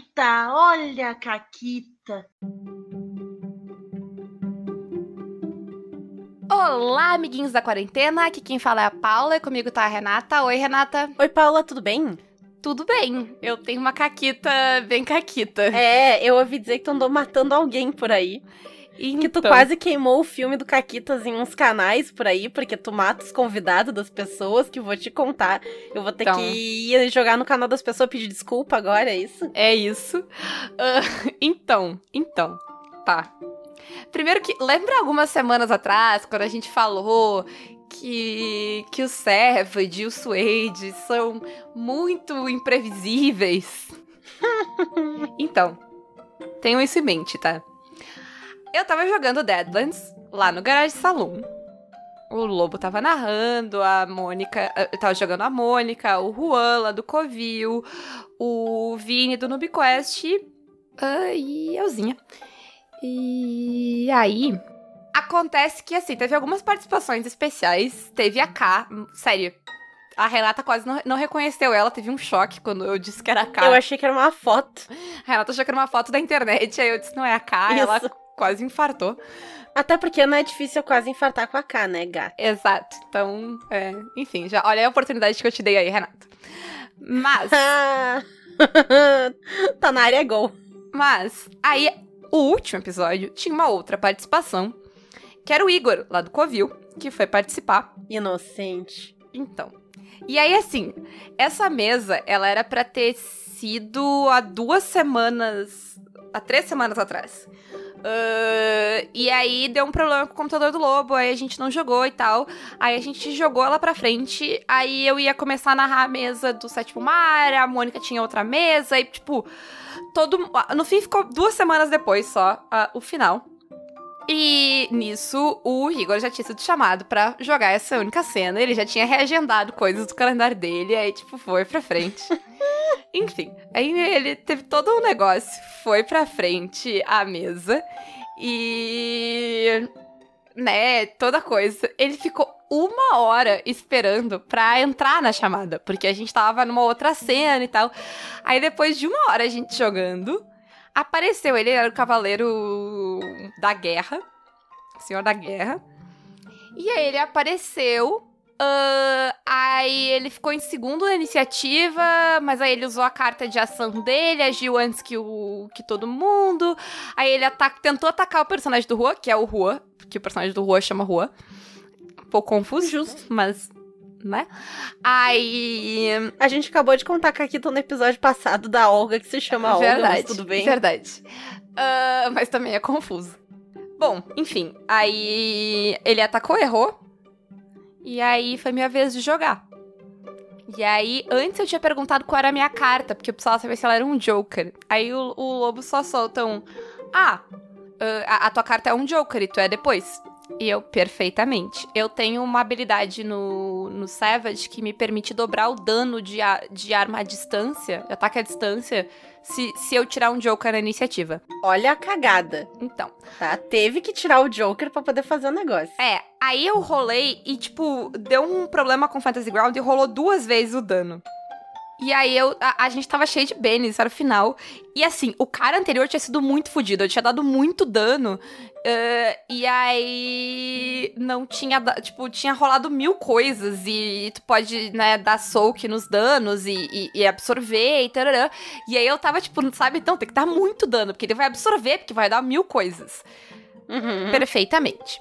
Caquita, olha a Caquita. Olá, amiguinhos da quarentena. Aqui quem fala é a Paula e comigo tá a Renata. Oi, Renata. Oi, Paula, tudo bem? Tudo bem. Eu tenho uma caquita bem caquita. É, eu ouvi dizer que tu andou matando alguém por aí. Então, Que tu quase queimou o filme do Caquitas em uns canais por aí, porque tu mata os convidados das pessoas, que eu vou te contar. Eu vou ter Então. que ir jogar no canal das pessoas pedir desculpa agora, é isso? É isso. Ah, então, então, tá. Primeiro que, lembra algumas semanas atrás, quando a gente falou que, que o Savage e o Suede são muito imprevisíveis? então, tenham isso em mente, tá? Eu tava jogando Deadlands lá no Garage Saloon. O Lobo tava narrando, a Mônica. Eu tava jogando a Mônica, o Juan lá do Covil, o Vini do NubiQuest ah, e euzinha. E aí. Acontece que, assim, teve algumas participações especiais. Teve a K. Sério, a Renata quase não, não reconheceu ela. Teve um choque quando eu disse que era a K. Eu achei que era uma foto. A Renata achou que era uma foto da internet. Aí eu disse, não é a K. Ela Isso. Quase infartou. Até porque não é difícil eu quase infartar com a K, né, gata? Exato. Então, é, enfim, já olha a oportunidade que eu te dei aí, Renata. Mas. Tá na área gol. Mas, aí, o último episódio tinha uma outra participação, que era o Igor, lá do Covil, que foi participar. Inocente. Então. E aí, assim, essa mesa, ela era pra ter sido há duas semanas. há três semanas atrás. Ahn, e aí deu um problema com o computador do Lobo, aí a gente não jogou e tal. Aí a gente jogou ela pra frente, aí eu ia começar a narrar a mesa do Sétimo Mar, a Mônica tinha outra mesa, e tipo, todo. No fim ficou duas semanas depois só ah, o final. E nisso, o Igor já tinha sido chamado pra jogar essa única cena. Ele já tinha reagendado coisas do calendário dele, aí, tipo, foi pra frente. Enfim, aí ele teve todo um negócio, foi pra frente a mesa e. né, toda coisa. Ele ficou uma hora esperando pra entrar na chamada, porque a gente tava numa outra cena e tal. Aí depois de uma hora a gente jogando, apareceu ele, era o cavaleiro da guerra, senhor da guerra. E aí ele apareceu. ah, aí ele ficou em segundo na iniciativa, mas aí ele usou a carta de ação dele, agiu antes que, o, que todo mundo. Aí ele ata- tentou atacar o personagem do Rua, que é o Rua, porque o personagem do Rua chama Rua. Um pouco confuso, Justo. mas. né? Aí. A gente acabou de contar com a Kita no episódio passado da Olga, que se chama Olga, verdade, mas tudo bem. Verdade. Ah, mas também é confuso. Bom, enfim. Aí ele atacou, errou. E aí foi minha vez de jogar. E aí, antes eu tinha perguntado qual era a minha carta, porque eu precisava saber se ela era um Joker. Aí o, o lobo só solta um. Ah, ah, a, a tua carta é um Joker e tu é depois. E eu, perfeitamente. Eu tenho uma habilidade no, no Savage que me permite dobrar o dano de, a- de arma à distância, de ataque à distância, se, se eu tirar um Joker na iniciativa. Olha a cagada, Então, tá? Teve que tirar o Joker pra poder fazer o negócio. é, aí eu rolei e, tipo, deu um problema com Fantasy Ground e rolou duas vezes o dano. E aí eu, a, a gente tava cheio de isso era o final. E assim, o cara anterior tinha sido muito fodido, eu tinha dado muito dano. eh, e aí não tinha, tipo, tinha rolado mil coisas. E, tu pode, né, dar soak nos danos e, e- e absorver e tararã. E aí eu tava, tipo, sabe, então tem que dar muito dano, porque ele vai absorver, porque vai dar mil coisas. Uhum. Perfeitamente.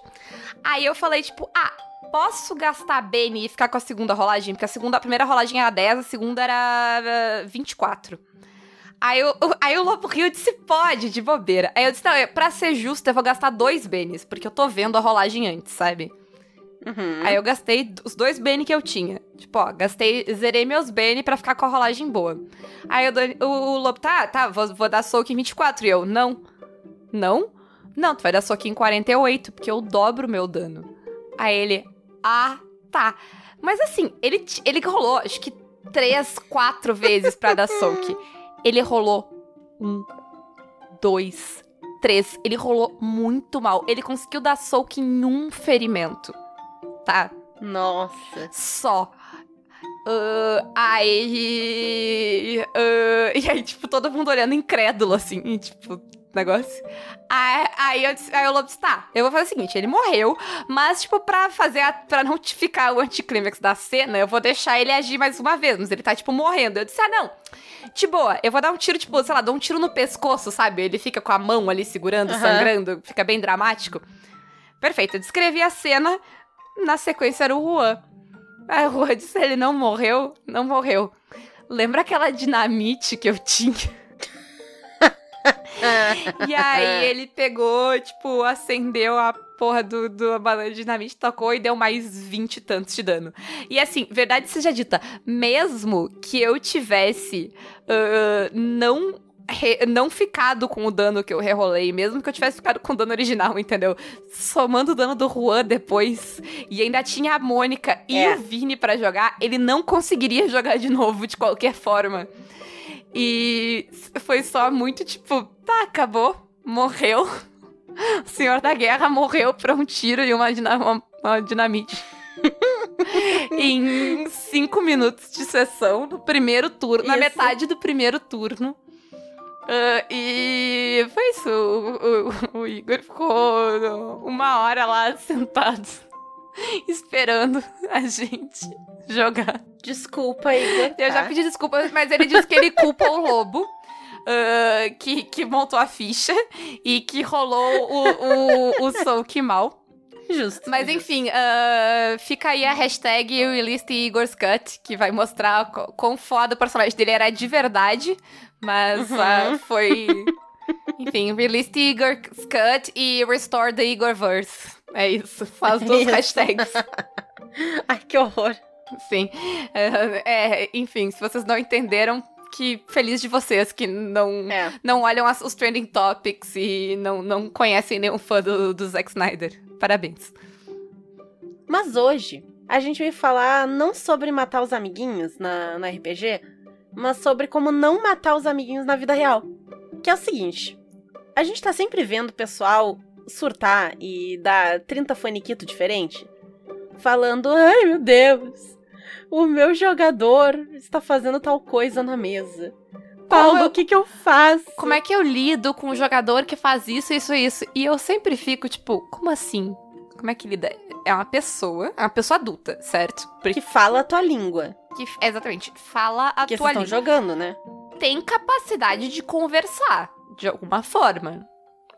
Aí eu falei, tipo, ah, posso gastar Bane e ficar com a segunda rolagem? Porque a, segunda, a primeira rolagem era 10, a segunda era eh, 24. Aí, eu, aí o Lobo Rio disse, pode, de bobeira. Aí eu disse, não, pra ser justo, eu vou gastar dois Banes, porque eu tô vendo a rolagem antes, sabe? Uhum. Aí eu gastei os dois Bane que eu tinha. Tipo, ó, gastei, zerei meus Bane pra ficar com a rolagem boa. Aí eu o, o Lobo, tá, tá, vou, vou dar soco em 24. E eu, não. Não? Não, tu vai dar soco em 48, porque eu dobro o meu dano. Aí ele, ah, tá. Mas assim, ele, ele rolou, acho que três, quatro vezes pra dar soak. Ele rolou um, dois, três. Ele rolou muito mal. Ele conseguiu dar soak em um ferimento. Tá? Nossa. Só. Uh, aí. Uh, e aí, tipo, todo mundo olhando incrédulo, assim, e, tipo, negócio. Aí, aí, eu, disse- aí o Lobo disse, tá, eu vou fazer o seguinte, ele morreu, mas, tipo, pra fazer, a, pra não ficar o anticlímax da cena, eu vou deixar ele agir mais uma vez, mas ele tá, tipo, morrendo. Eu disse, ah, não, de boa, eu vou dar um tiro, tipo, sei lá, dou um tiro no pescoço, sabe? Ele fica com a mão ali segurando, Aham. sangrando, fica bem dramático. Perfeito, eu descrevi a cena, na sequência era o Juan. Aí o Juan disse, ele não morreu? Não morreu. Lembra aquela dinamite que eu tinha? E aí ele pegou, tipo, acendeu a porra do, do de dinamite, tocou e deu mais 20 e tantos de dano. E assim, verdade seja dita, mesmo que eu tivesse ah, não. re- não ficado com o dano que eu rerolei, mesmo que eu tivesse ficado com o dano original, entendeu? Somando o dano do Juan depois, e ainda tinha a Mônica e É. o Vini pra jogar, ele não conseguiria jogar de novo de qualquer forma. E foi só muito tipo, tá, acabou, morreu. O senhor da guerra morreu pra um tiro e uma, dina- uma- uma dinamite. em cinco minutos de sessão, no primeiro turno, na Isso. metade do primeiro turno. Ah, e foi isso. O, o- o Igor ficou uma hora lá sentado, esperando a gente jogar. Desculpa, Igor. Eu já tá? pedi desculpa, mas ele disse que ele culpa o lobo. ah, que, que montou a ficha e que rolou o, o, o soak mal. Justo. Mas enfim, ah, fica aí a hashtag Release Igor's Cut, que vai mostrar quão foda o personagem dele era de verdade. Mas Uhum. ah, foi. Enfim, Release Igor's Cut e Restore the Igorverse. É isso. Faz duas Isso. hashtags. Ai, que horror. Sim. É, é, enfim, se vocês não entenderam, que feliz de vocês que não, É. não olham as- os trending topics e não, não conhecem nenhum fã do, do Zack Snyder. Parabéns. Mas hoje, a gente vai falar não sobre matar os amiguinhos na, na RPG, mas sobre como não matar os amiguinhos na vida real. Que é o seguinte: a gente tá sempre vendo o pessoal surtar e dar 30 faniquito diferente, falando: ai meu Deus, o meu jogador está fazendo tal coisa na mesa. Paulo, eu- o que que eu faço? Como é que eu lido com um jogador que faz isso, isso e isso? E eu sempre fico, tipo, como assim? Como é que lida? É uma pessoa, é uma pessoa adulta, certo? Porque, Que fala a tua língua. que- exatamente, fala a Porque tua vocês estão língua. jogando, né? tem capacidade de conversar, de alguma forma.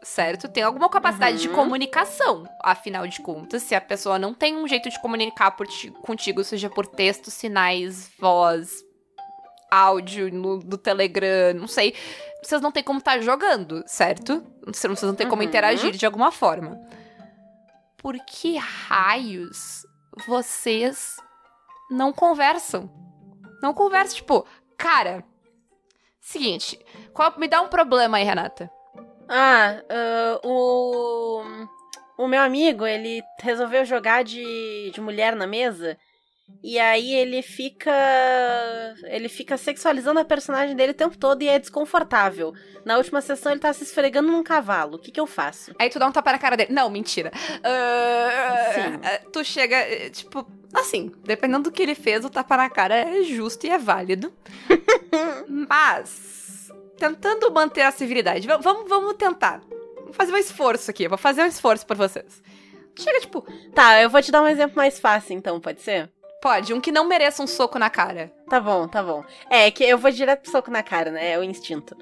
Certo? Tem alguma capacidade de Uhum. comunicação. Afinal de contas, se a pessoa não tem um jeito de comunicar por ti- contigo, seja por texto, sinais, voz, áudio, no, do Telegram, não sei. Vocês não têm como estar jogando, certo? Vocês não têm como Uhum. interagir de alguma forma. Por que raios vocês não conversam? Não conversam, tipo, cara. Seguinte, qual- me dá um problema aí, Renata. Ah, ah, o. O meu amigo, ele resolveu jogar de, de mulher na mesa. E aí ele fica. Ele fica sexualizando a personagem dele o tempo todo e é desconfortável. Na última sessão ele tá se esfregando num cavalo. O que, que eu faço? Aí tu dá um tapa na cara dele. Não, mentira. Ah, Sim. ah, tu chega, eh, tipo, assim, dependendo do que ele fez, o tapa na cara é justo e é válido. Mas, tentando manter a civilidade, va- vamos, vamos tentar. Vou fazer um esforço aqui, eu vou fazer um esforço por vocês. Chega, tipo, Tá, eu vou te dar um exemplo mais fácil então, pode ser? pode, um que não mereça um soco na cara. Tá bom, tá bom. É, que eu vou direto pro soco na cara, né? É o instinto.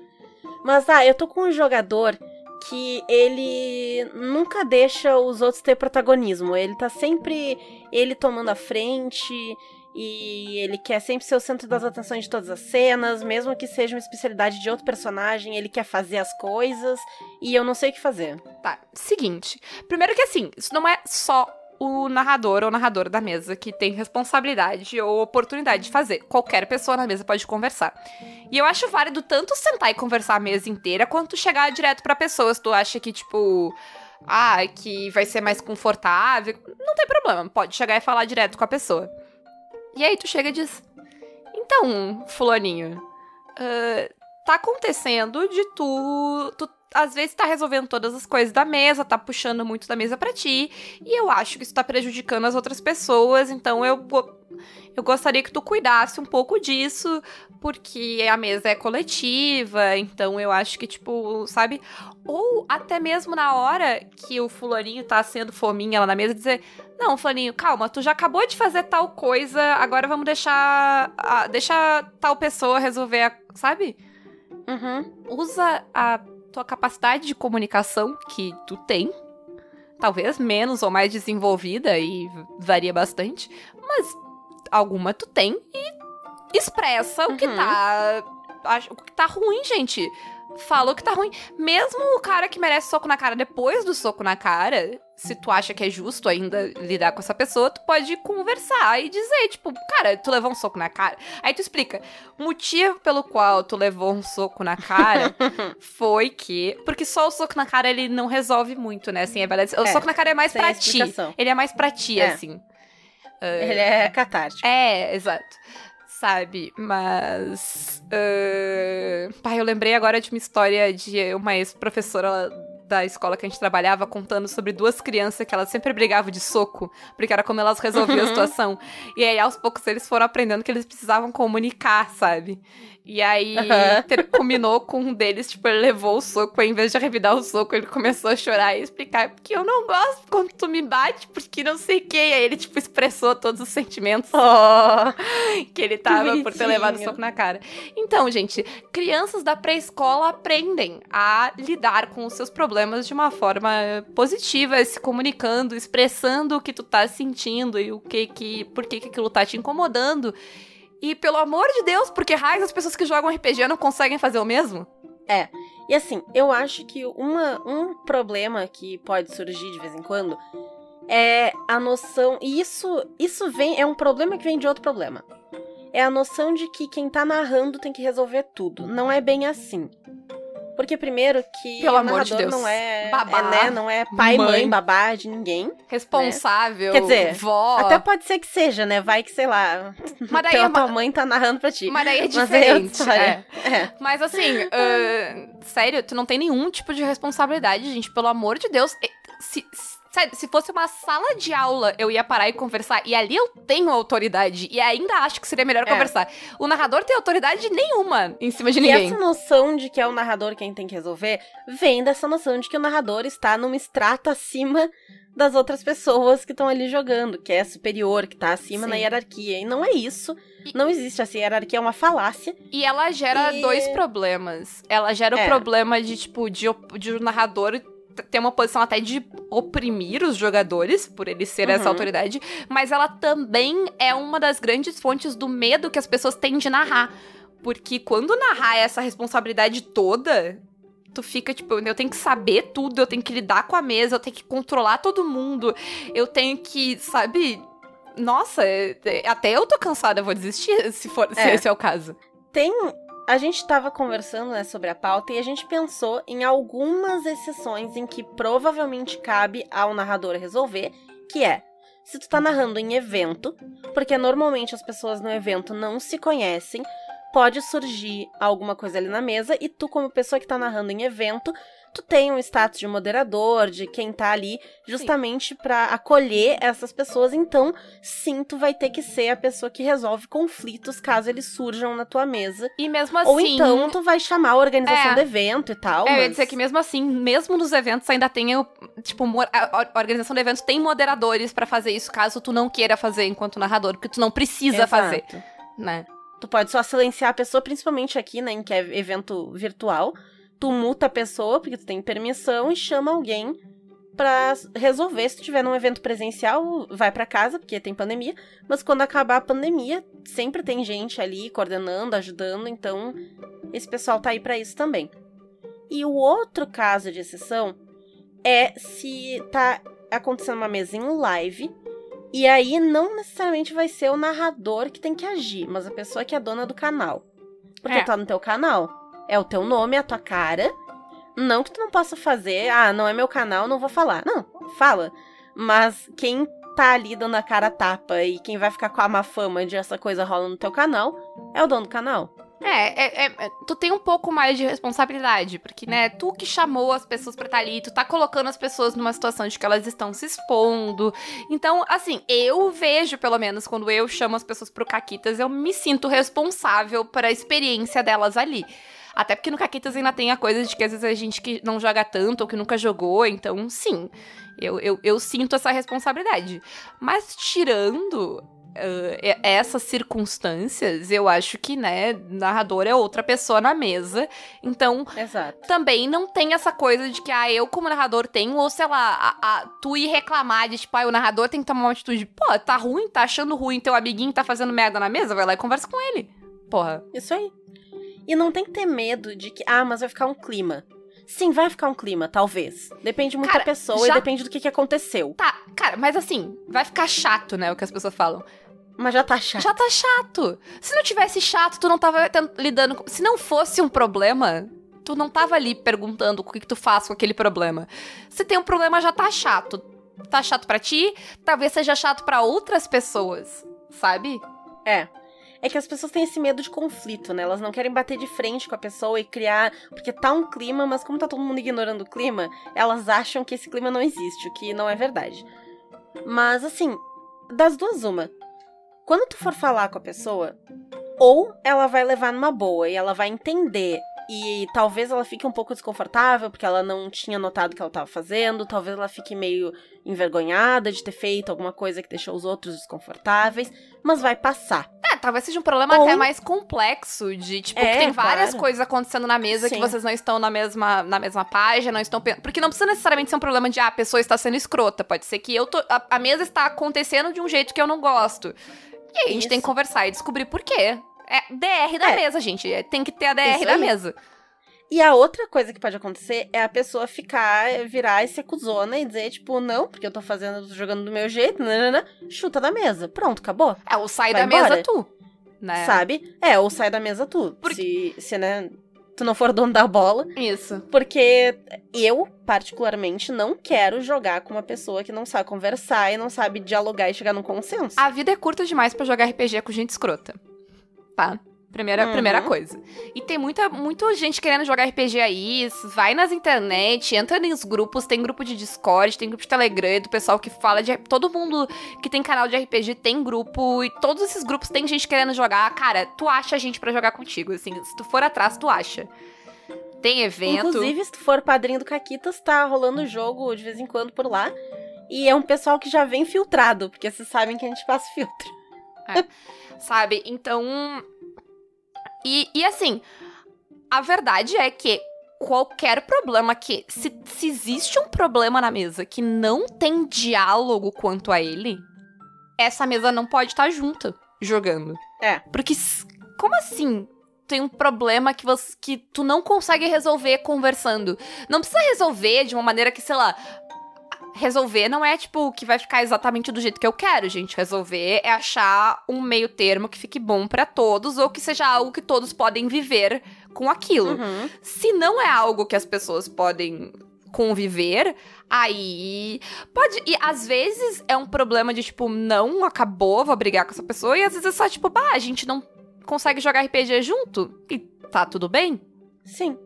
Mas, ah, eu tô com um jogador que ele nunca deixa os outros ter protagonismo. Ele tá sempre ele tomando a frente e ele quer sempre ser o centro das atenções de todas as cenas, mesmo que seja uma especialidade de outro personagem, ele quer fazer as coisas e eu não sei o que fazer. Tá, seguinte. Primeiro que assim, isso não é só o narrador ou narradora da mesa que tem responsabilidade ou oportunidade de fazer. Qualquer pessoa na mesa pode conversar. E eu acho válido tanto sentar e conversar a mesa inteira, quanto chegar direto pra pessoa. Se tu acha que, tipo, ah, que vai ser mais confortável, não tem problema. Pode chegar e falar direto com a pessoa. E aí tu chega e diz: Então, fulaninho, ah, tá acontecendo de tu, tu às vezes tá resolvendo todas as coisas da mesa, tá puxando muito da mesa pra ti, e eu acho que isso tá prejudicando as outras pessoas, então eu eu gostaria que tu cuidasse um pouco disso, porque a mesa é coletiva, então eu acho que, tipo, sabe? Ou até mesmo na hora que o fulaninho tá sendo fominha lá na mesa, dizer, não, fulaninho, calma, tu já acabou de fazer tal coisa, agora vamos deixar, a, deixa tal pessoa resolver, a, sabe? Uhum. Usa a tua capacidade de comunicação que tu tem, talvez menos ou mais desenvolvida e varia bastante, mas alguma tu tem e expressa o que Uhum. tá o que tá ruim, gente. Fala o que tá ruim. Mesmo o cara que merece soco na cara depois do soco na cara, se tu acha que é justo ainda lidar com essa pessoa, tu pode conversar e dizer, tipo, cara, tu levou um soco na cara. Aí tu explica. O motivo pelo qual tu levou um soco na cara foi que. Porque só o soco na cara ele não resolve muito, né? Assim, é verdade. O É, soco na cara é mais pra ti. Ele é mais pra ti, É. assim. Ele é catártico. É, exato. Sabe? Mas. Uh... Pai, eu lembrei agora de uma história de uma ex-professora da escola que a gente trabalhava contando sobre duas crianças que elas sempre brigavam de soco, porque era como elas resolviam a Uhum. situação. E aí, aos poucos, eles foram aprendendo que eles precisavam comunicar, sabe? E aí, Aham. ter- combinou com um deles, tipo, ele levou o soco, aí, em vez de revidar o soco, ele começou a chorar e explicar, porque eu não gosto quando tu me bate, porque não sei o que. Aí ele, tipo, expressou todos os sentimentos Oh, que ele tava por ter levado o soco na cara. Então, gente, crianças da pré-escola aprendem a lidar com os seus problemas de uma forma positiva, se comunicando, expressando o que tu tá sentindo e o que que, por que que aquilo tá te incomodando. E pelo amor de Deus, porque raios as pessoas que jogam RPG não conseguem fazer o mesmo? E assim, eu acho que uma, um problema que pode surgir de vez em quando é a noção. E isso, isso vem. É um problema que vem de outro problema. É a noção de que quem tá narrando tem que resolver tudo. Não é bem assim. Porque, primeiro, que Pelo o amor de Deus. não é, Babá. é, né, não é pai, mãe, Mãe. babá de ninguém. Responsável, Quer dizer, vó. Até pode ser que seja, né? Vai que, sei lá, mas daí, pela é, tua mãe tá narrando pra ti. mas daí é Mas aí é diferente. é. É. Mas assim, ah, sério, tu não tem nenhum tipo de responsabilidade, gente. Pelo amor de Deus. Se, se- sério, se fosse uma sala de aula, eu ia parar e conversar. E ali eu tenho autoridade. E ainda acho que seria melhor É. conversar. O narrador tem autoridade nenhuma em cima de E ninguém. essa noção de que é o narrador quem tem que resolver vem dessa noção de que o narrador está numa estrata acima das outras pessoas que estão ali jogando, que é superior, que tá acima Sim. na hierarquia. E não é isso. Não existe essa hierarquia, é uma falácia. E ela gera E- dois problemas. Ela gera o É. problema de, tipo, de, de o narrador ter uma posição até de oprimir os jogadores, por ele ser essa Uhum. autoridade, mas ela também é uma das grandes fontes do medo que as pessoas têm de narrar. Porque quando narrar essa responsabilidade toda, tu fica tipo, eu tenho que saber tudo, eu tenho que lidar com a mesa, eu tenho que controlar todo mundo, eu tenho que, sabe. Nossa, é- é- até eu tô cansada, eu vou desistir se for se É. esse é o caso. Tem. A gente tava conversando né, sobre a pauta e a gente pensou em algumas exceções em que provavelmente cabe ao narrador resolver, que é se tu tá narrando em evento, porque normalmente as pessoas no evento não se conhecem, pode surgir alguma coisa ali na mesa e tu, como pessoa que tá narrando em evento, tu tem um status de moderador, de quem tá ali justamente pra acolher essas pessoas, então sim, tu vai ter que ser a pessoa que resolve conflitos caso eles surjam na tua mesa. E mesmo assim. Ou então tu vai chamar a organização É. do evento e tal. É, eu ia mas- dizer que mesmo assim, mesmo nos eventos ainda tem o, tipo, a organização do evento tem moderadores pra fazer isso, caso tu não queira fazer enquanto narrador, porque tu não precisa Exato. fazer, né? Tu pode só silenciar a pessoa, principalmente aqui, né, em que é evento virtual. Tu muta a pessoa, porque tu tem permissão, e chama alguém pra resolver. Se tu tiver num evento presencial, vai pra casa, porque tem pandemia. Mas quando acabar a pandemia, sempre tem gente ali coordenando, ajudando, então esse pessoal tá aí pra isso também. E o outro caso de exceção é se tá acontecendo uma mesa em live e aí não necessariamente vai ser o narrador que tem que agir, mas a pessoa que é dona do canal. Porque É. tá no teu canal. É o teu nome, a tua cara. Não que tu não possa fazer, ah, não é meu canal, não vou falar. Não, fala. Mas quem tá ali dando a cara tapa e quem vai ficar com a má fama de essa coisa rola no teu canal é o dono do canal. É, é, é, tu tem um pouco mais de responsabilidade, porque, né, tu que chamou as pessoas pra estar tá ali, tu tá colocando as pessoas numa situação de que elas estão se expondo. Então, assim, eu vejo, pelo menos, quando eu chamo as pessoas pro Caquitas, eu me sinto responsável para a experiência delas ali. Até porque no Caquitas ainda tem a coisa de que às vezes a gente que não joga tanto ou que nunca jogou, então, sim, eu, eu, eu sinto essa responsabilidade. Mas tirando uh, essas circunstâncias, eu acho que, né, narrador é outra pessoa na mesa. Então, Exato. também não tem essa coisa de que, ah, eu como narrador tenho, ou sei lá, a, a, tu ir reclamar de, tipo, ah, o narrador tem que tomar uma atitude, pô, tá ruim, tá achando ruim, teu amiguinho tá fazendo merda na mesa, vai lá e conversa com ele. Porra. Isso aí. E não tem que ter medo de que, ah, mas vai ficar um clima. Sim, vai ficar um clima, talvez. Depende muito cara, da pessoa já... e depende do que, que aconteceu. Tá, cara, mas assim, vai ficar chato, né? O que as pessoas falam. Mas já tá chato. Já tá chato. Se não tivesse chato, tu não tava lidando com. Se não fosse um problema, tu não tava ali perguntando o que, que tu faz com aquele problema. Se tem um problema, já tá chato. Tá chato para ti, talvez seja chato para outras pessoas, sabe? É é que as pessoas têm esse medo de conflito, né? Elas não querem bater de frente com a pessoa e criar. Porque tá um clima, mas como tá todo mundo ignorando o clima, elas acham que esse clima não existe, o que não é verdade. Mas assim, das duas, uma. Quando tu for falar com a pessoa, ou ela vai levar numa boa e ela vai entender e talvez ela fique um pouco desconfortável porque ela não tinha notado o que ela estava fazendo, talvez ela fique meio envergonhada de ter feito alguma coisa que deixou os outros desconfortáveis, mas vai passar. Talvez seja um problema Ou... até mais complexo de, tipo, é, que tem várias claro. coisas acontecendo na mesa Sim. que vocês não estão na mesma, na mesma página, não estão porque não precisa necessariamente ser um problema de ah, a pessoa está sendo escrota, pode ser que eu tô a, a mesa está acontecendo de um jeito que eu não gosto. E aí a gente Isso. tem que conversar e descobrir por quê. É DR da é. mesa, gente. É, tem que ter a DR Isso da aí. mesa. E a outra coisa que pode acontecer é a pessoa ficar, virar e ser cuzona e dizer, tipo, não, porque eu tô fazendo, tô jogando do meu jeito, nanana, chuta da mesa. Pronto, acabou. É, ou sai Vai da embora. mesa tu. Né? Sabe? É, ou sai da mesa tu. Se, se, né, tu não for dono da bola. Isso. Porque eu, particularmente, não quero jogar com uma pessoa que não sabe conversar e não sabe dialogar e chegar num consenso. A vida é curta demais para jogar RPG com gente escrota tá? Primeira, uhum. primeira coisa. E tem muita, muita gente querendo jogar RPG aí. Vai nas internet, entra nos grupos, tem grupo de Discord, tem grupo de Telegram, do pessoal que fala de. Todo mundo que tem canal de RPG tem grupo. E todos esses grupos tem gente querendo jogar. Cara, tu acha gente para jogar contigo. Assim, se tu for atrás, tu acha. Tem evento. Inclusive, se tu for padrinho do Caquitas, tá rolando jogo de vez em quando por lá. E é um pessoal que já vem filtrado, porque vocês sabem que a gente passa filtro. É. sabe? Então. E, e assim, a verdade é que qualquer problema que. Se, se existe um problema na mesa que não tem diálogo quanto a ele, essa mesa não pode estar junta jogando. É. Porque. Como assim? Tem um problema que, você, que tu não consegue resolver conversando. Não precisa resolver de uma maneira que, sei lá, resolver não é, tipo, que vai ficar exatamente do jeito que eu quero, gente. Resolver é achar um meio termo que fique bom para todos ou que seja algo que todos podem viver com aquilo. Uhum. Se não é algo que as pessoas podem conviver, aí pode. E às vezes é um problema de tipo, não acabou, vou brigar com essa pessoa, e às vezes é só tipo, bah, a gente não consegue jogar RPG junto e tá tudo bem. Sim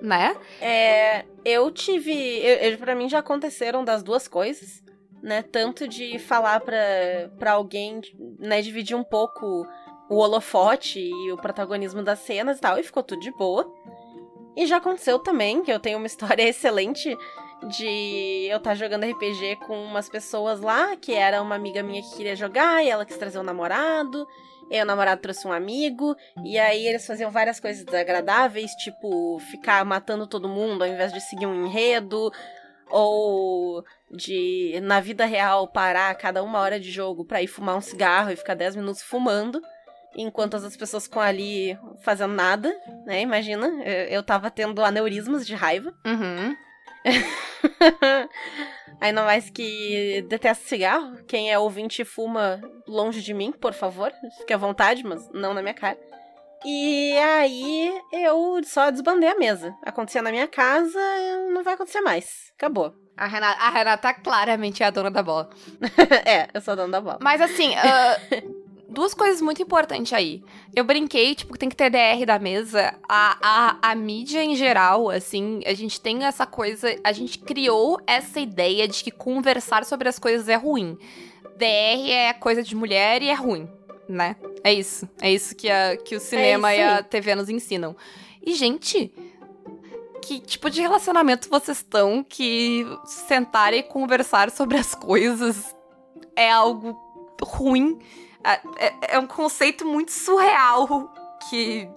né? É, eu tive. Pra mim já aconteceram das duas coisas, né? Tanto de falar pra, pra alguém, né, dividir um pouco o holofote e o protagonismo das cenas e tal, e ficou tudo de boa. E já aconteceu também, que eu tenho uma história excelente de eu estar tá jogando RPG com umas pessoas lá, que era uma amiga minha que queria jogar e ela quis trazer um namorado. E o namorado trouxe um amigo, e aí eles faziam várias coisas desagradáveis, tipo ficar matando todo mundo ao invés de seguir um enredo, ou de, na vida real, parar a cada uma hora de jogo pra ir fumar um cigarro e ficar 10 minutos fumando, enquanto as outras pessoas ficam ali fazendo nada, né? Imagina, eu tava tendo aneurismas de raiva. Uhum. Ainda mais que detesto cigarro. Quem é ouvinte e fuma longe de mim, por favor. Fique à vontade, mas não na minha cara. E aí eu só desbandei a mesa. Acontecia na minha casa, não vai acontecer mais. Acabou. A Renata, a Renata claramente é a dona da bola. é, eu sou a dona da bola. Mas assim, uh, duas coisas muito importantes aí. Eu brinquei, tipo, que tem que ter DR da mesa. A, a, a mídia em geral, assim, a gente tem essa coisa. A gente criou essa ideia de que conversar sobre as coisas é ruim. DR é coisa de mulher e é ruim, né? É isso. É isso que, a, que o cinema É e a. TV nos ensinam. E, gente, que tipo de relacionamento vocês estão que sentar e conversar sobre as coisas é algo ruim? É, é- um conceito muito surreal que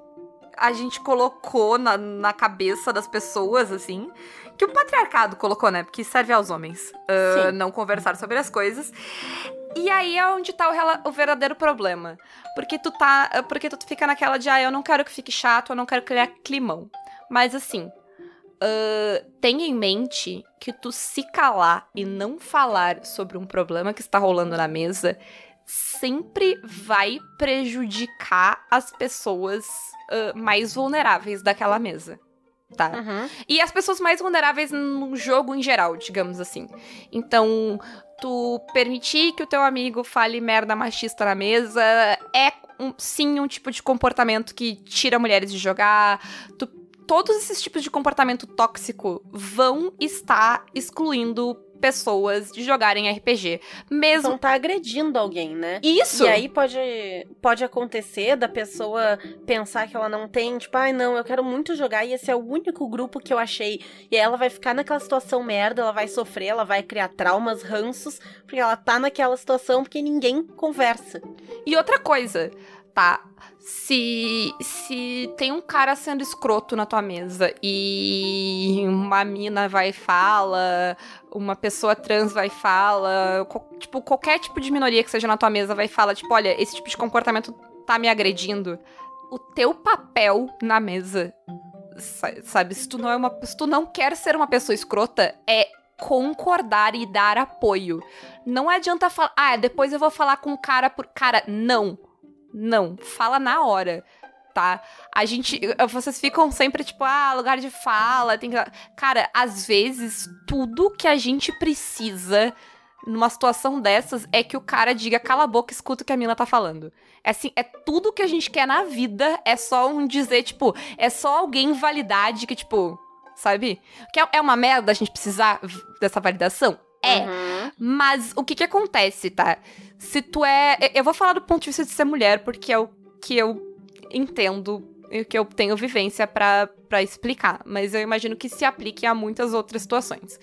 a gente colocou na, na cabeça das pessoas, assim. Que o patriarcado colocou, né? Porque serve aos homens. ah, Sim. não conversar sobre as coisas. E aí é onde tá o, o verdadeiro problema. Porque tu tá. Porque tu fica naquela de, ah, eu não quero que fique chato, eu não quero criar climão. Mas assim. ah, tenha em mente que tu se calar e não falar sobre um problema que está rolando na mesa sempre vai prejudicar as pessoas ah, mais vulneráveis daquela mesa. Tá? Uhum. E as pessoas mais vulneráveis no jogo em geral, digamos assim. Então, tu permitir que o teu amigo fale merda machista na mesa é um- sim um tipo de comportamento que tira mulheres de jogar. Tu- todos esses tipos de comportamento tóxico vão estar excluindo pessoas de jogarem RPG. Mesmo. Então tá agredindo alguém, né? Isso! E aí pode, pode acontecer da pessoa pensar que ela não tem, tipo, ai não, eu quero muito jogar e esse é o único grupo que eu achei. E aí ela vai ficar naquela situação merda, ela vai sofrer, ela vai criar traumas, ranços, porque ela tá naquela situação porque ninguém conversa. E outra coisa, tá? Se, se tem um cara sendo escroto na tua mesa e uma mina vai e fala, uma pessoa trans vai e fala, tipo, qualquer tipo de minoria que seja na tua mesa vai e fala, tipo, olha, esse tipo de comportamento tá me agredindo. O teu papel na mesa, sa- sabe, se tu não é uma, se tu não quer ser uma pessoa escrota, é concordar e dar apoio. Não adianta falar, ah, depois eu vou falar com o cara por. Cara, não. Não. Fala na hora. Tá? A gente. Vocês ficam sempre tipo, ah, lugar de fala, tem que. Cara, às vezes, tudo que a gente precisa numa situação dessas é que o cara diga cala a boca, escuta o que a mina tá falando. É assim, é tudo que a gente quer na vida, é só um dizer, tipo, é só alguém validade que, tipo, sabe? Que é, é uma merda a gente precisar dessa validação? É. Uhum. Mas o que que acontece, tá? Se tu é. eu- vou falar do ponto de vista de ser mulher, porque é o que eu entendo e o que eu tenho vivência pra explicar. Mas eu imagino que se aplique a muitas outras situações.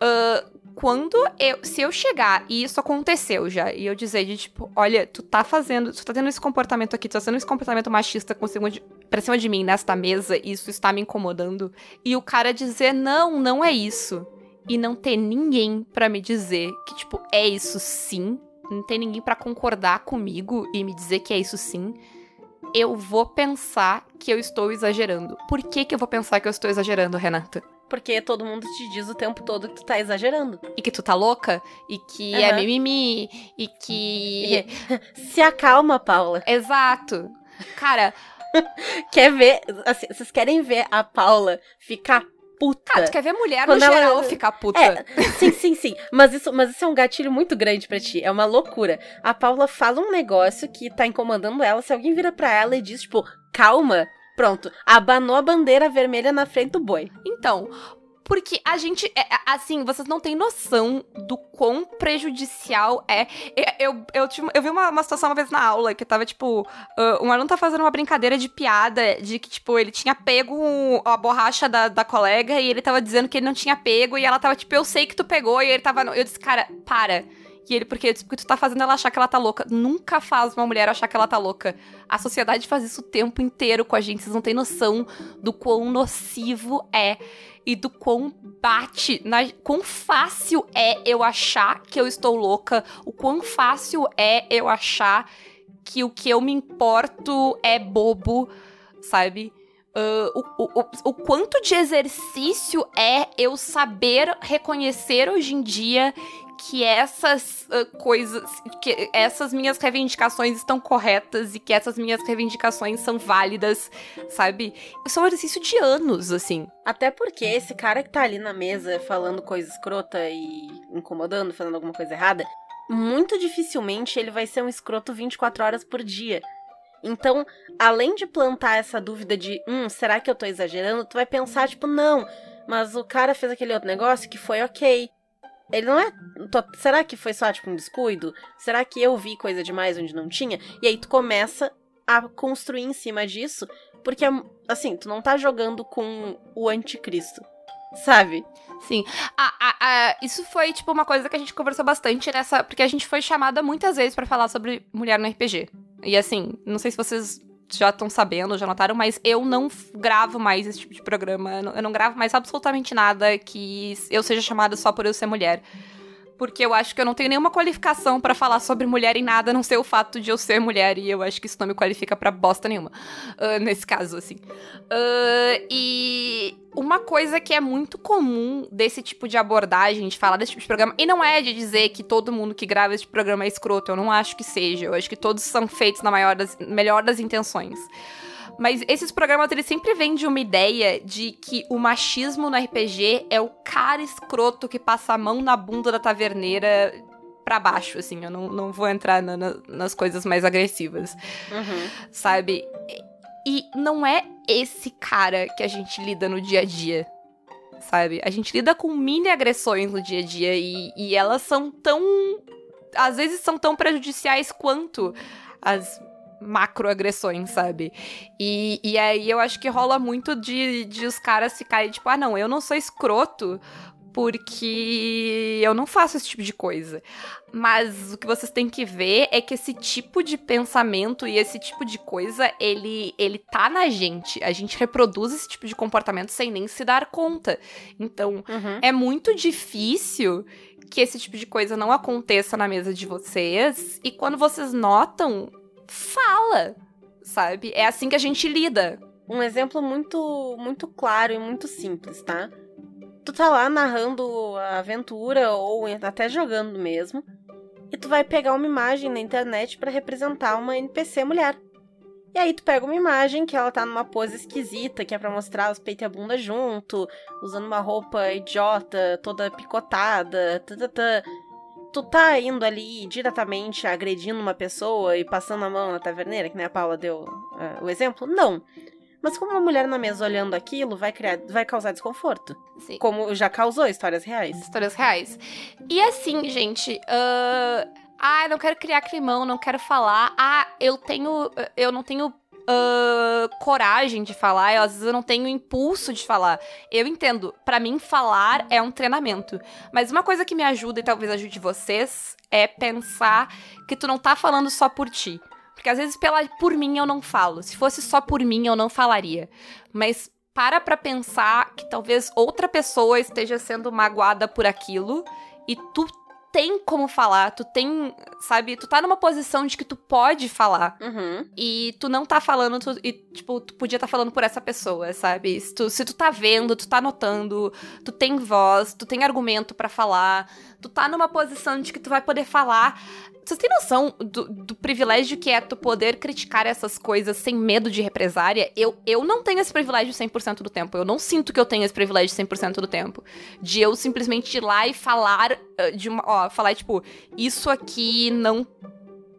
Ah, quando eu. Se eu chegar, e isso aconteceu já, e eu dizer de tipo, olha, tu tá fazendo. Tu tá tendo esse comportamento aqui, tu tá tendo esse comportamento machista com de, pra cima de mim nesta mesa, e isso está me incomodando. E o cara dizer, não, não é isso e não ter ninguém pra me dizer que, tipo, é isso sim, não ter ninguém pra concordar comigo e me dizer que é isso sim, eu vou pensar que eu estou exagerando. Por que que eu vou pensar que eu estou exagerando, Renata? Porque todo mundo te diz o tempo todo que tu tá exagerando. E que tu tá louca? E que é Aham. mimimi? E que... Se acalma, Paula. Exato. Cara, Quer ver? assim, vocês querem ver a Paula ficar puta? cara, tu quer ver mulher Quando no ela- geral ficar puta? É, sim, sim, sim. Mas isso, mas isso é um gatilho muito grande pra ti. É uma loucura. A Paula fala um negócio que tá incomodando ela. Se alguém vira pra ela e diz, tipo, calma, pronto. Abanou a bandeira vermelha na frente do boi. Então, porque a gente, é, assim, vocês não têm noção do quão prejudicial é. Eu, eu, eu, eu vi uma, uma situação uma vez na aula que tava, tipo, ah, um aluno tá fazendo uma brincadeira de piada de que, tipo, ele tinha pego a borracha da, da colega e ele tava dizendo que ele não tinha pego e ela tava, tipo, eu sei que tu pegou e ele tava. Eu disse, cara, para. E ele, porque, disse, porque tu tá fazendo ela achar que ela tá louca. Nunca faz uma mulher achar que ela tá louca. A sociedade faz isso o tempo inteiro com a gente. Vocês não têm noção do quão nocivo é e do quão bate, na, quão fácil é eu achar que eu estou louca, o quão fácil é eu achar que o que eu me importo é bobo, sabe? Ah, o, o, o, o quanto de exercício é eu saber reconhecer hoje em dia que essas ah, coisas, que essas minhas reivindicações estão corretas e que essas minhas reivindicações são válidas, sabe? Isso é um exercício de anos, assim. Até porque esse cara que tá ali na mesa falando coisa escrota e incomodando, fazendo alguma coisa errada, muito dificilmente ele vai ser um escroto 24 horas por dia. Então, além de plantar essa dúvida de, hum, será que eu tô exagerando? Tu vai pensar, tipo, não, mas o cara fez aquele outro negócio que foi ok. Ele não é. Será que foi só, tipo, um descuido? Será que eu vi coisa demais onde não tinha? E aí tu começa a construir em cima disso, porque, assim, tu não tá jogando com o anticristo, sabe? Sim. Ah, ah, ah, isso foi, tipo, uma coisa que a gente conversou bastante nessa. Porque a gente foi chamada muitas vezes para falar sobre mulher no RPG. E assim, não sei se vocês já estão sabendo, já notaram, mas eu não gravo mais esse tipo de programa. Eu não gravo mais absolutamente nada que eu seja chamada só por eu ser mulher porque eu acho que eu não tenho nenhuma qualificação para falar sobre mulher em nada, a não ser o fato de eu ser mulher, e eu acho que isso não me qualifica para bosta nenhuma, uh, nesse caso, assim. Uh, e uma coisa que é muito comum desse tipo de abordagem, de falar desse tipo de programa, e não é de dizer que todo mundo que grava esse programa é escroto, eu não acho que seja, eu acho que todos são feitos na maior das, melhor das intenções. Mas esses programas, eles sempre vêm de uma ideia de que o machismo no RPG é o cara escroto que passa a mão na bunda da taverneira para baixo, assim. Eu não, não vou entrar na, na, nas coisas mais agressivas. Uhum. Sabe? E não é esse cara que a gente lida no dia a dia. Sabe? A gente lida com mini agressões no dia a dia e, e elas são tão. Às vezes são tão prejudiciais quanto as macroagressões, sabe? E, e aí eu acho que rola muito de, de os caras ficarem tipo, ah, não, eu não sou escroto porque eu não faço esse tipo de coisa. Mas o que vocês têm que ver é que esse tipo de pensamento e esse tipo de coisa, ele, ele tá na gente. A gente reproduz esse tipo de comportamento sem nem se dar conta. Então, uhum. é muito difícil que esse tipo de coisa não aconteça na mesa de vocês. E quando vocês notam, fala, sabe? É assim que a gente lida. Um exemplo muito, muito claro e muito simples, tá? Tu tá lá narrando a aventura ou até jogando mesmo, e tu vai pegar uma imagem na internet para representar uma NPC mulher. E aí tu pega uma imagem que ela tá numa pose esquisita, que é para mostrar os peitos e a bunda junto, usando uma roupa idiota, toda picotada, tata tu tá indo ali diretamente agredindo uma pessoa e passando a mão na taverneira, que nem a Paula deu uh, o exemplo? Não. Mas como uma mulher na mesa olhando aquilo vai criar, vai causar desconforto. Sim. Como já causou histórias reais. Histórias reais. E assim, gente, uh... ah, não quero criar climão, não quero falar. Ah, eu tenho, eu não tenho uh, coragem de falar, eu, às vezes eu não tenho impulso de falar. Eu entendo, para mim falar é um treinamento. Mas uma coisa que me ajuda e talvez ajude vocês é pensar que tu não tá falando só por ti. Porque às vezes pela, por mim eu não falo. Se fosse só por mim eu não falaria. Mas para pra pensar que talvez outra pessoa esteja sendo magoada por aquilo e tu tem como falar, tu tem, sabe, tu tá numa posição de que tu pode falar. Uhum. E tu não tá falando, tu, e, tipo, tu podia estar tá falando por essa pessoa, sabe? Se tu, se tu tá vendo, tu tá notando, tu tem voz, tu tem argumento para falar, tu tá numa posição de que tu vai poder falar vocês têm noção do, do, privilégio que é tu poder criticar essas coisas sem medo de represária? Eu, eu não tenho esse privilégio 100% do tempo. Eu não sinto que eu tenho esse privilégio 100% do tempo. De eu simplesmente ir lá e falar uh, de uma. Ó, falar, tipo, isso aqui não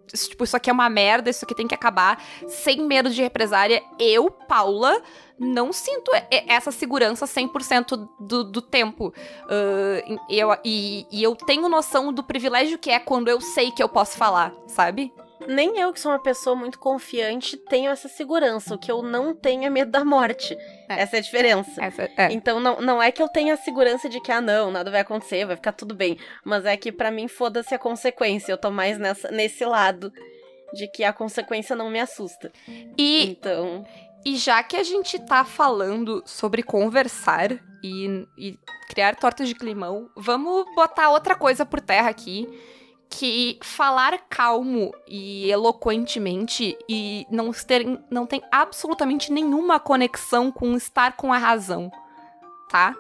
tipo, isso aqui é uma merda, isso aqui tem que acabar, sem medo de represária. Eu, Paula, não sinto essa segurança 100% do, do tempo. Uh, eu, e, e eu tenho noção do privilégio que é quando eu sei que eu posso falar, sabe? Nem eu, que sou uma pessoa muito confiante, tenho essa segurança. O que eu não tenho é medo da morte. É. Essa é a diferença. Essa, é. Então, não, não é que eu tenha a segurança de que, ah, não, nada vai acontecer, vai ficar tudo bem. Mas é que, para mim, foda-se a consequência. Eu tô mais nessa, nesse lado de que a consequência não me assusta. E. Então. E já que a gente tá falando sobre conversar e, e criar tortas de climão, vamos botar outra coisa por terra aqui que falar calmo e eloquentemente e não, ter, não tem absolutamente nenhuma conexão com estar com a razão, tá?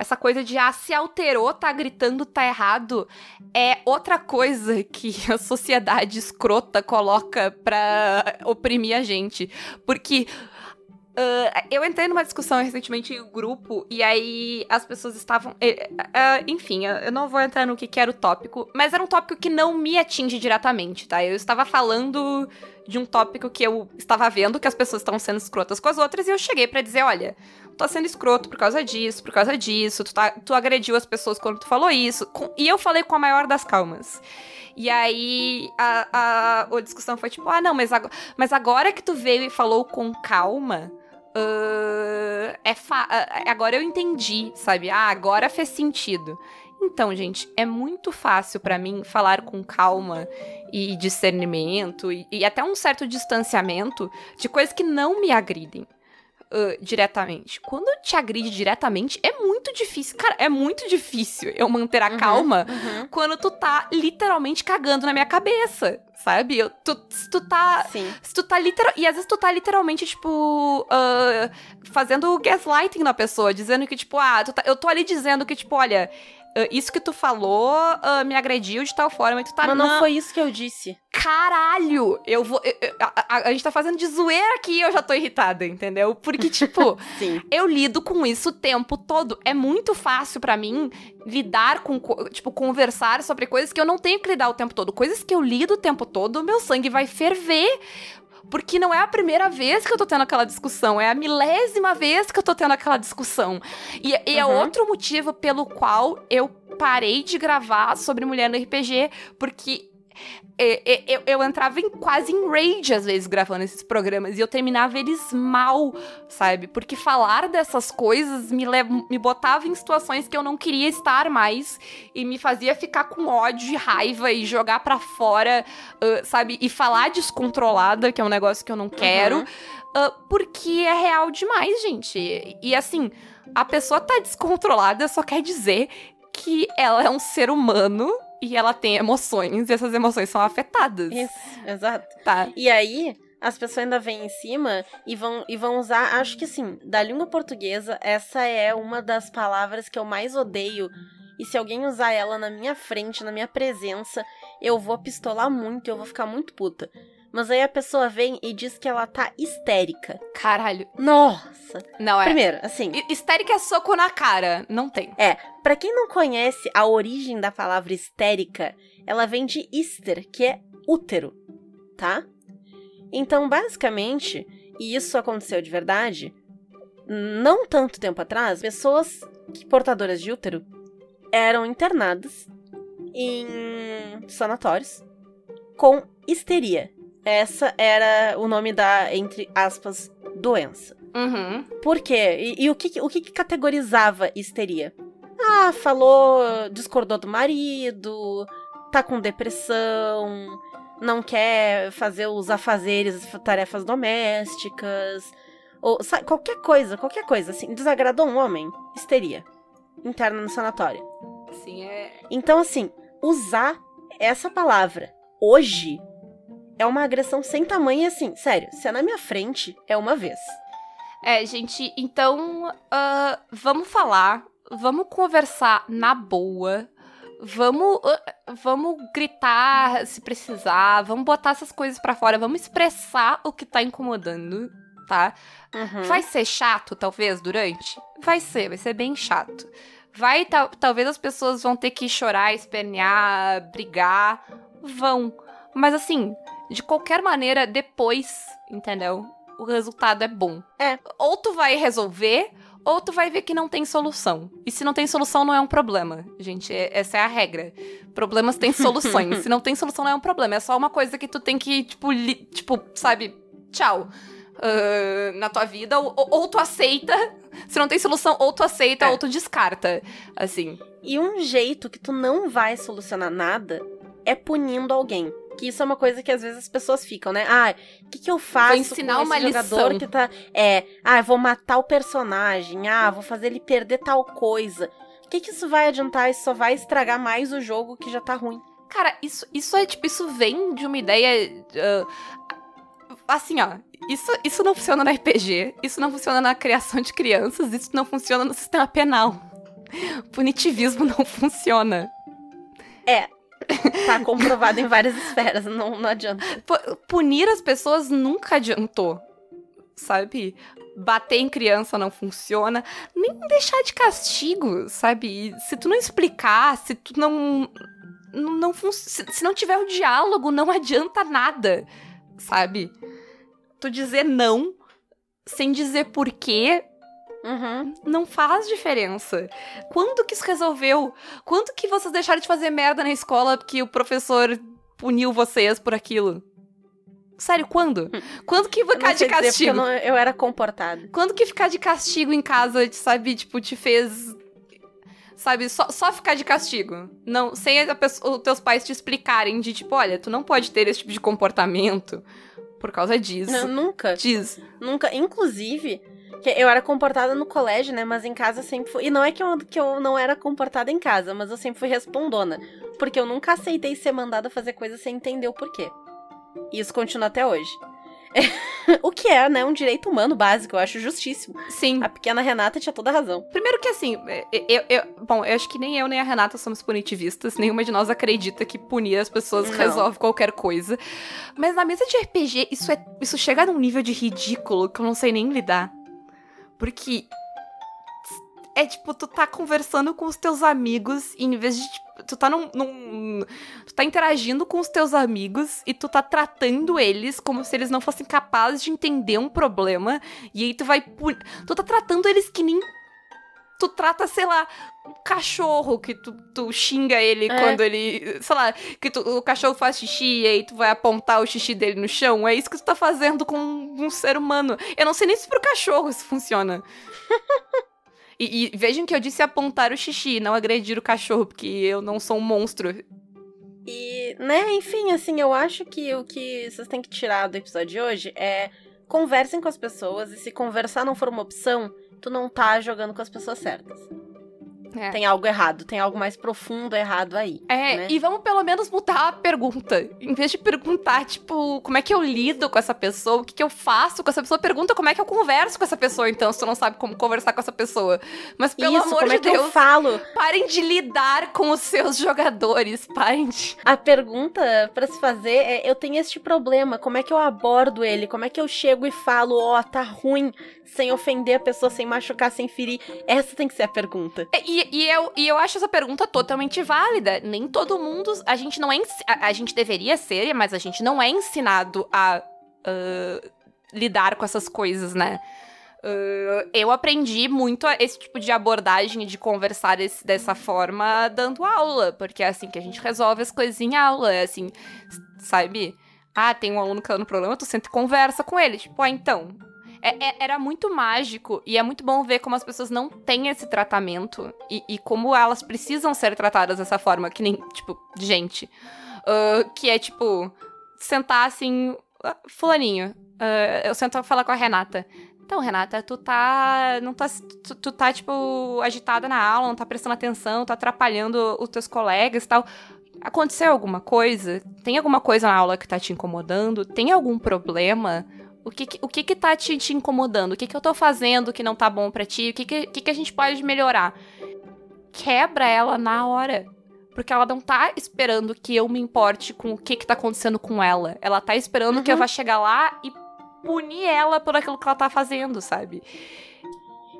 Essa coisa de, ah, se alterou, tá gritando, tá errado, é outra coisa que a sociedade escrota coloca pra oprimir a gente. Porque Uh, eu entrei numa discussão recentemente em grupo, e aí as pessoas estavam. Uh, uh, enfim, eu não vou entrar no que, que era o tópico, mas era um tópico que não me atinge diretamente, tá? Eu estava falando de um tópico que eu estava vendo que as pessoas estavam sendo escrotas com as outras, e eu cheguei para dizer: olha, tu tá sendo escroto por causa disso, por causa disso, tu, tá, tu agrediu as pessoas quando tu falou isso. Com, e eu falei com a maior das calmas. E aí a, a, a discussão foi tipo: ah, não, mas agora, mas agora que tu veio e falou com calma Uh, é agora eu entendi, sabe? Ah, agora fez sentido. Então, gente, é muito fácil para mim falar com calma e discernimento e, e, até um certo distanciamento de coisas que não me agridem uh, diretamente. Quando te agride diretamente, é muito difícil. Cara, é muito difícil eu manter a uhum, calma uhum. quando tu tá literalmente cagando na minha cabeça. Sabe? Eu, tu, se tu tá. Sim. Se tu tá literal. E às vezes tu tá literalmente, tipo. Uh, fazendo gaslighting na pessoa, dizendo que, tipo, ah, tá, eu tô ali dizendo que, tipo, olha Uh, isso que tu falou uh, me agrediu de tal forma e tu tá... Mas não, não foi isso que eu disse. Caralho! Eu vou... Eu, eu, a, a, a, gente tá fazendo de zoeira aqui e eu já tô irritada, entendeu? Porque, tipo, eu lido com isso o tempo todo. É muito fácil para mim lidar com... Tipo, conversar sobre coisas que eu não tenho que lidar o tempo todo. Coisas que eu lido o tempo todo, meu sangue vai ferver porque não é a primeira vez que eu tô tendo aquela discussão, é a milésima vez que eu tô tendo aquela discussão. E, e uhum. é outro motivo pelo qual eu parei de gravar sobre mulher no RPG, porque eu, eu, entrava em, quase em rage às vezes gravando esses programas e eu terminava eles mal, sabe? Porque falar dessas coisas me, me botava em situações que eu não queria estar mais e me fazia ficar com ódio e raiva e jogar para fora, uh, sabe? E falar descontrolada, que é um negócio que eu não quero, uhum. uh, porque é real demais, gente. E, e assim, a pessoa tá descontrolada só quer dizer que ela é um ser humano e ela tem emoções e essas emoções são afetadas. Isso, exato. Tá. E aí, as pessoas ainda vêm em cima e vão, e vão usar, acho que assim, da língua portuguesa, essa é uma das palavras que eu mais odeio. E se alguém usar ela na minha frente, na minha presença, eu vou pistolar muito, eu vou ficar muito puta. Mas aí a pessoa vem e diz que ela tá histérica. Caralho. Nossa. Não é. Primeiro, assim. Histérica é soco na cara. Não tem. É. Para quem não conhece a origem da palavra histérica, ela vem de hister, que é útero, tá? Então, basicamente, e isso aconteceu de verdade, não tanto tempo atrás, pessoas portadoras de útero eram internadas em sanatórios com histeria. Essa era o nome da, entre aspas, doença. Uhum. Por quê? E, e o, que, o que categorizava histeria? Ah, falou, discordou do marido, tá com depressão, não quer fazer os afazeres, tarefas domésticas, ou sabe, qualquer coisa, qualquer coisa, assim, desagradou um homem, histeria, interna no sanatório. Sim, é. Então, assim, usar essa palavra hoje é uma agressão sem tamanho, assim, sério, se é na minha frente, é uma vez. É, gente, então, uh, vamos falar, vamos conversar na boa, vamos, uh, vamos gritar se precisar, vamos botar essas coisas para fora, vamos expressar o que tá incomodando, tá? Uhum. Vai ser chato, talvez, durante? Vai ser, vai ser bem chato. Vai, talvez as pessoas vão ter que chorar, espernear, brigar, vão. Mas assim, de qualquer maneira, depois, entendeu? O resultado é bom. É. Ou tu vai resolver, ou tu vai ver que não tem solução. E se não tem solução, não é um problema. Gente, é, essa é a regra. Problemas têm soluções. se não tem solução, não é um problema. É só uma coisa que tu tem que, tipo, li, tipo sabe, tchau. Uh, na tua vida, ou, ou, tu aceita, se não tem solução, ou tu aceita, é. ou tu descarta, assim. E um jeito que tu não vai solucionar nada é punindo alguém que isso é uma coisa que às vezes as pessoas ficam, né? Ah, o que, que eu faço vou ensinar com uma lição. que tá. É, ah, vou matar o personagem, ah, vou fazer ele perder tal coisa. O que, que isso vai adiantar? Isso só vai estragar mais o jogo que já tá ruim. Cara, isso, isso é tipo, isso vem de uma ideia. Uh, assim, ó. Isso, isso não funciona no RPG, isso não funciona na criação de crianças, isso não funciona no sistema penal. Punitivismo não funciona. É, tá comprovado em várias esferas, não, não adianta. Punir as pessoas nunca adiantou. sabe? Bater em criança não funciona. Nem deixar de castigo, sabe? Se tu não explicar, se tu não. Não, se, se não tiver o diálogo, não adianta nada, sabe? Tu dizer não sem dizer porquê Uhum. não faz diferença. Quando que isso resolveu? Quando que vocês deixaram de fazer merda na escola porque o professor puniu vocês por aquilo? Sério, quando? Quando que ficar de sei dizer, castigo? Eu, não- eu era comportada. Quando que ficar de castigo em casa, sabe, tipo, te fez. Sabe, só, só ficar de castigo. Não, sem pessoa- os teus pais te explicarem de tipo, olha, tu não pode ter esse tipo de comportamento por causa disso. Não, nunca. Diz. Nunca. Inclusive, que eu era comportada no colégio, né? Mas em casa eu sempre fui. E não é que eu, que eu não era comportada em casa, mas eu sempre fui respondona. Porque eu nunca aceitei ser mandada fazer coisas sem entender o porquê. E isso continua até hoje. o que é, né? Um direito humano básico, eu acho justíssimo. Sim. A pequena Renata tinha toda a razão. Primeiro que assim, eu, eu- eu- bom, eu acho que nem eu nem a Renata somos punitivistas, nenhuma de nós acredita que punir as pessoas Não. resolve qualquer coisa. Mas na mesa de RPG, isso é isso chega num nível de ridículo que eu não sei nem lidar. Porque é tipo, tu tá conversando com os teus amigos e em vez de tipo, tu tá num, num- tu tá interagindo com os teus amigos e tu tá tratando eles como se eles não fossem capazes de entender um problema e aí tu vai tu tá tratando eles que nem tu trata, sei lá, um cachorro que tu, tu xinga ele É. quando ele, sei lá, que tu- o cachorro faz xixi e aí tu vai apontar o xixi dele no chão. É isso que tu tá fazendo com um ser humano. Eu não sei nem se pro cachorro isso funciona. E, e vejam que eu disse apontar o xixi, não agredir o cachorro, porque eu não sou um monstro. E, né, enfim, assim, eu acho que o que vocês têm que tirar do episódio de hoje é conversem com as pessoas e se conversar não for uma opção, tu não tá jogando com as pessoas certas. É. Tem algo errado, tem algo mais profundo errado aí. É, né? e vamos pelo menos mudar a pergunta. Em vez de perguntar, tipo, como é que eu lido com essa pessoa, o que, que eu faço com essa pessoa, pergunta como é que eu converso com essa pessoa, então, se tu não sabe como conversar com essa pessoa. Mas pelo Isso, amor de é que eu Deus, falo? parem de lidar com os seus jogadores. Parem de. A pergunta pra se fazer é: eu tenho este problema, como é que eu abordo ele? Como é que eu chego e falo, ó, tá ruim, sem ofender a pessoa, sem machucar, sem ferir? Essa tem que ser a pergunta. É, E, e, eu, e eu acho essa pergunta totalmente válida. Nem todo mundo. A gente não é. A, a gente deveria ser, mas a gente não é ensinado a ah, lidar com essas coisas, né? Ah, eu aprendi muito esse tipo de abordagem de conversar dessa forma dando aula, porque é assim que a gente resolve as coisas em aula, é assim, sabe? Ah, tem um aluno que tá no problema, tu senta e conversa com ele. Tipo, ah, então. É- é- era muito mágico e é muito bom ver como as pessoas não têm esse tratamento e, e como elas precisam ser tratadas dessa forma, que nem, tipo, gente. Ah, que é tipo, sentar assim, "Ah, Fulaninho, ah, eu sento falar com a Renata. Então, Renata, tu tá. Não tá. Tu, tu tá, tipo, agitada na aula, não tá prestando atenção, tá atrapalhando os teus colegas e tal. Aconteceu alguma coisa? Tem alguma coisa na aula que tá te incomodando? Tem algum problema? O que, que- o que que tá te, te incomodando? O que que eu tô fazendo que não tá bom pra ti? O que que, que que a gente pode melhorar? Quebra ela na hora. Porque ela não tá esperando que eu me importe com o que que tá acontecendo com ela. Ela tá esperando que eu Uhum. vá chegar lá e punir ela por aquilo que ela tá fazendo, sabe?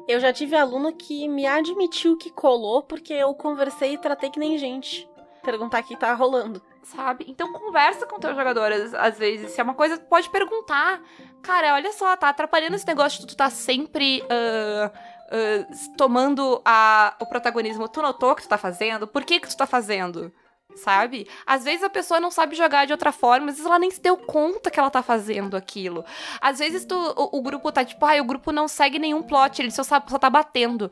Eu já tive aluno que me admitiu que colou porque eu conversei e tratei que nem gente. Perguntar o que tá rolando. Sabe? Então conversa com teus jogadores, às vezes. Se é uma coisa, pode perguntar. Cara, olha só, tá atrapalhando esse negócio de tu tá sempre ah, ah, tomando a, o protagonismo. Tu notou o que tu tá fazendo? Por que que tu tá fazendo? Sabe? Às vezes a pessoa não sabe jogar de outra forma, às vezes ela nem se deu conta que ela tá fazendo aquilo. Às vezes tu, o, o grupo tá tipo, ai, o grupo não segue nenhum plot, ele só, só tá batendo.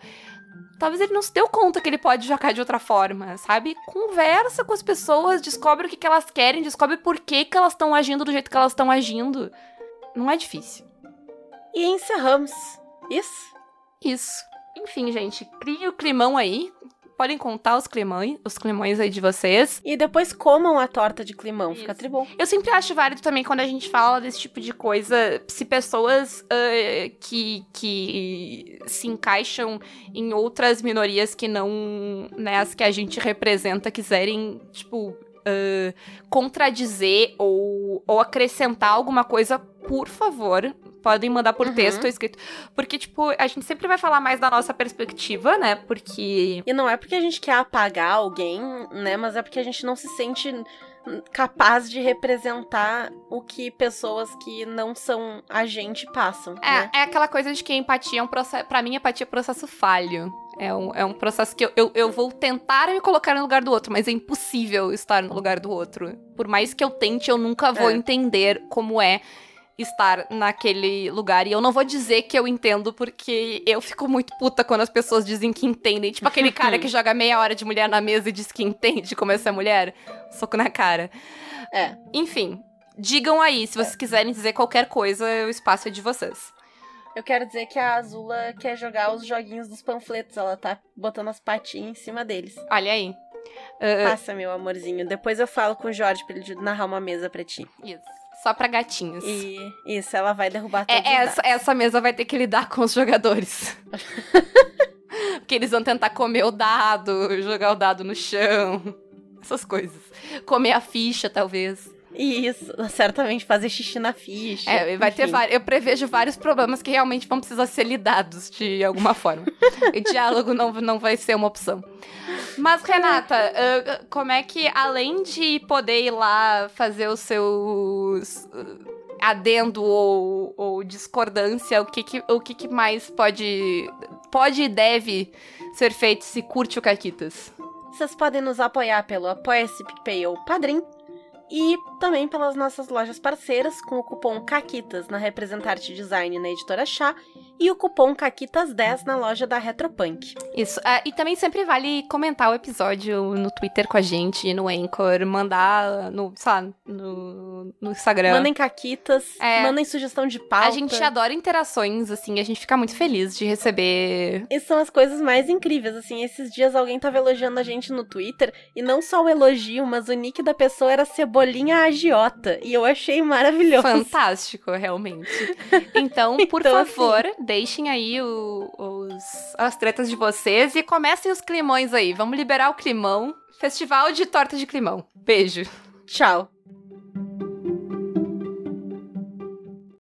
Talvez ele não se deu conta que ele pode jogar de outra forma, sabe? Conversa com as pessoas, descobre o que, que elas querem, descobre por que, que elas estão agindo do jeito que elas estão agindo. Não é difícil. E encerramos. Isso? Isso. Enfim, gente, crie o climão aí. Podem contar os climões, os climões aí de vocês. E depois comam a torta de climão, fica Isso. tribom. Eu sempre acho válido também quando a gente fala desse tipo de coisa, se pessoas ah, que, que se encaixam em outras minorias que não né, as que a gente representa quiserem, tipo, uh, contradizer ou, ou acrescentar alguma coisa, por favor, podem mandar por Uhum. texto escrito. Porque, tipo, a gente sempre vai falar mais da nossa perspectiva, né? Porque. E não é porque a gente quer apagar alguém, né? Mas é porque a gente não se sente capaz de representar o que pessoas que não são a gente passam, É, né? é aquela coisa de que a empatia é um processo. Pra mim, empatia é um processo falho. É um, é um processo que eu, eu, eu vou tentar me colocar no lugar do outro, mas é impossível estar no lugar do outro. Por mais que eu tente, eu nunca vou É. entender como é estar naquele lugar. E eu não vou dizer que eu entendo, porque eu fico muito puta quando as pessoas dizem que entendem. Tipo aquele cara que joga meia hora de mulher na mesa e diz que entende como é ser mulher. Soco na cara. É. Enfim, digam aí, se vocês quiserem dizer qualquer coisa, o espaço é de vocês. Eu quero dizer que a Azula quer jogar os joguinhos dos panfletos, ela tá botando as patinhas em cima deles. Olha aí. Ah, Passa, meu amorzinho. Depois eu falo com o Jorge pra ele narrar uma mesa pra ti. isso. Só pra gatinhos. E isso, ela vai derrubar todos É, essa, essa mesa vai ter que lidar com os jogadores. Porque eles vão tentar comer o dado, jogar o dado no chão. Essas coisas. Comer a ficha, talvez. Isso, certamente fazer xixi na ficha. É, vai ter enfim. vários. Eu prevejo vários problemas que realmente vão precisar ser lidados de alguma forma. e diálogo não, não vai ser uma opção. Mas, Renata, ah, como é que, além de poder ir lá fazer os seus ah, adendo ou, ou discordância, o que, que, o que, que mais pode, pode e deve ser feito se curte o Caquitas? Vocês podem nos apoiar pelo Apoia-se PicPay ou Padrim. E também pelas nossas lojas parceiras, com o cupom CAQUITAS na Representarte Design na Editora Chá e o cupom CAQUITAS10 na loja da Retropunk. Isso. Ah, e também sempre vale comentar o episódio no Twitter com a gente, no Anchor, mandar no, sei lá, no, no Instagram. Mandem caquitas, É. mandem sugestão de pauta. a gente adora interações, assim, a gente fica muito feliz de receber. E são as coisas mais incríveis, assim, esses dias alguém tava elogiando a gente no Twitter, e não só o elogio, mas o nick da pessoa era Cebolinha Agiota, e eu achei maravilhoso. Fantástico, realmente. Então, por Então, assim- favor, deixem aí o- os, as tretas de vocês e comecem os climões aí. Vamos liberar o climão. Festival de torta de climão. Beijo. Tchau.